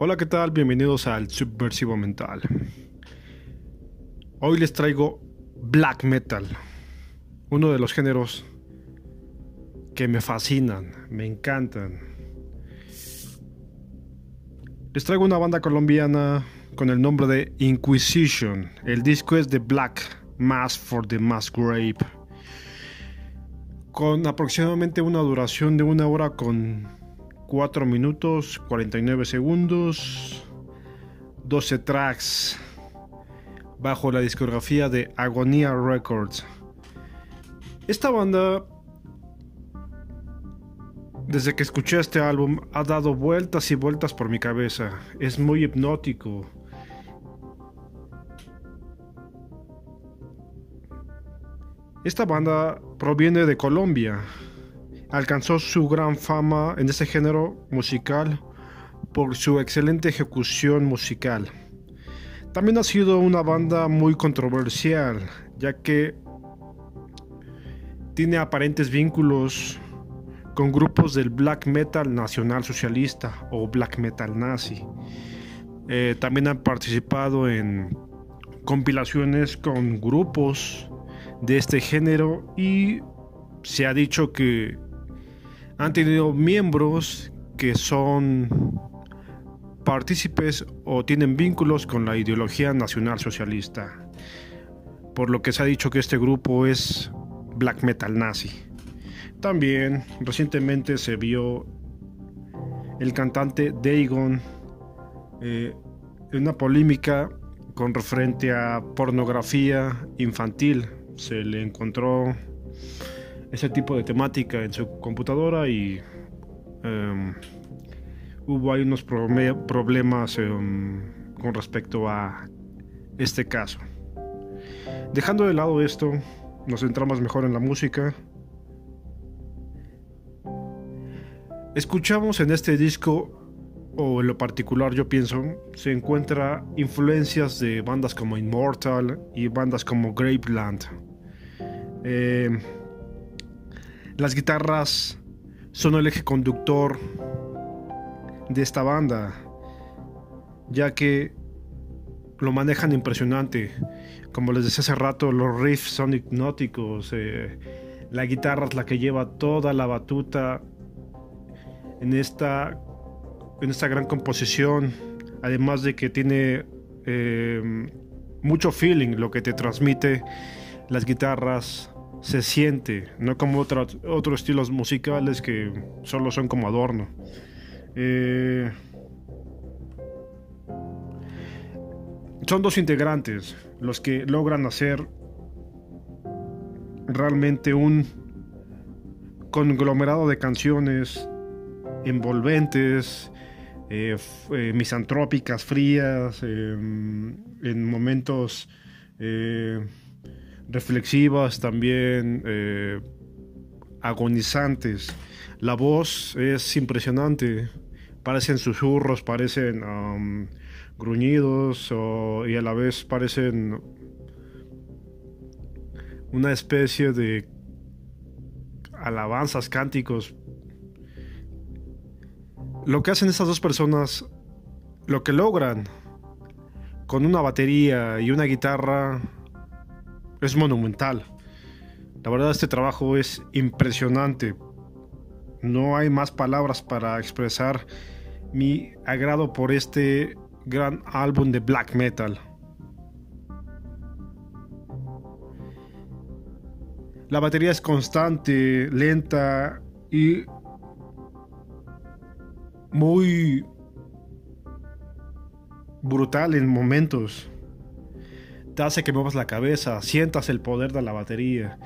Hola, ¿qué tal? Bienvenidos al Subversivo Mental. Hoy les traigo black metal, uno de los géneros que me fascinan, me encantan. Les traigo una banda colombiana con el nombre de Inquisition. El disco es de Black Mass for the Mass Grave. Con aproximadamente una duración de una hora con 4 minutos 49 segundos, 12 tracks bajo la discografía de Agonía Records. Esta banda, desde que escuché este álbum, ha dado vueltas y vueltas por mi cabeza. Es muy hipnótico. Esta banda proviene de Colombia. Alcanzó su gran fama en este género musical por su excelente ejecución musical. También ha sido una banda muy controversial, ya que tiene aparentes vínculos con grupos del black metal nacional socialista o black metal nazi. Eh, también han participado en compilaciones con grupos de este género y se ha dicho que han tenido miembros que son partícipes o tienen vínculos con la ideología nacional socialista, por lo que se ha dicho que este grupo es black metal nazi. También recientemente se vio el cantante Dagon eh, en una polémica con referente a pornografía infantil. Se le encontró ese tipo de temática en su computadora y em, hubo ahí unos problemas em, con respecto a este caso. Dejando de lado esto, nos centramos mejor en la música. Escuchamos en este disco, o en lo particular yo pienso, se encuentra influencias de bandas como Immortal y bandas como Graveland. Eh, las guitarras son el eje conductor de esta banda, ya que lo manejan impresionante. Como les decía hace rato, los riffs son hipnóticos. Eh, la guitarra es la que lleva toda la batuta en esta, en esta gran composición. Además de que tiene eh, mucho feeling lo que te transmite las guitarras se siente, no como otros estilos musicales que solo son como adorno. Eh, son dos integrantes los que logran hacer realmente un conglomerado de canciones envolventes, eh, eh, misantrópicas, frías, en momentos reflexivas, también eh, agonizantes. La voz es impresionante, parecen susurros, parecen gruñidos y a la vez parecen una especie de alabanzas, cánticos. Lo que hacen estas dos personas, lo que logran con una batería y una guitarra, es monumental. La verdad este trabajo es impresionante. No hay más palabras para expresar mi agrado por este gran álbum de black metal. La batería es constante, lenta y muy brutal en momentos hace que muevas la cabeza, sientas el poder de la batería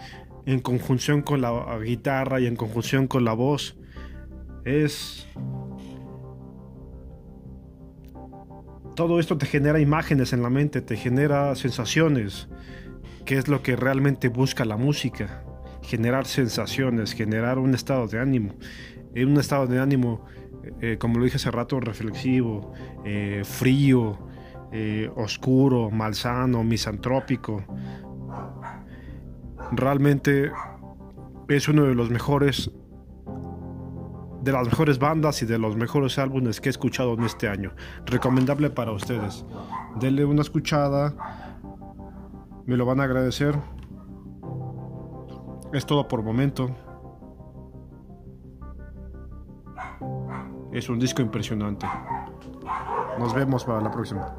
en conjunción con la guitarra y en conjunción con la voz. Es... Todo esto te genera imágenes en la mente, te genera sensaciones, que es lo que realmente busca la música. Generar sensaciones, generar un estado de ánimo. Un estado de ánimo, eh, como lo dije hace rato, reflexivo, eh, frío, eh, oscuro, malsano, misantrópico. Realmente es uno de los mejores de las mejores bandas y de los mejores álbumes que he escuchado en este año. Recomendable para ustedes. Denle una escuchada. Me lo van a agradecer. Es todo por momento. Es un disco impresionante. Nos vemos para la próxima.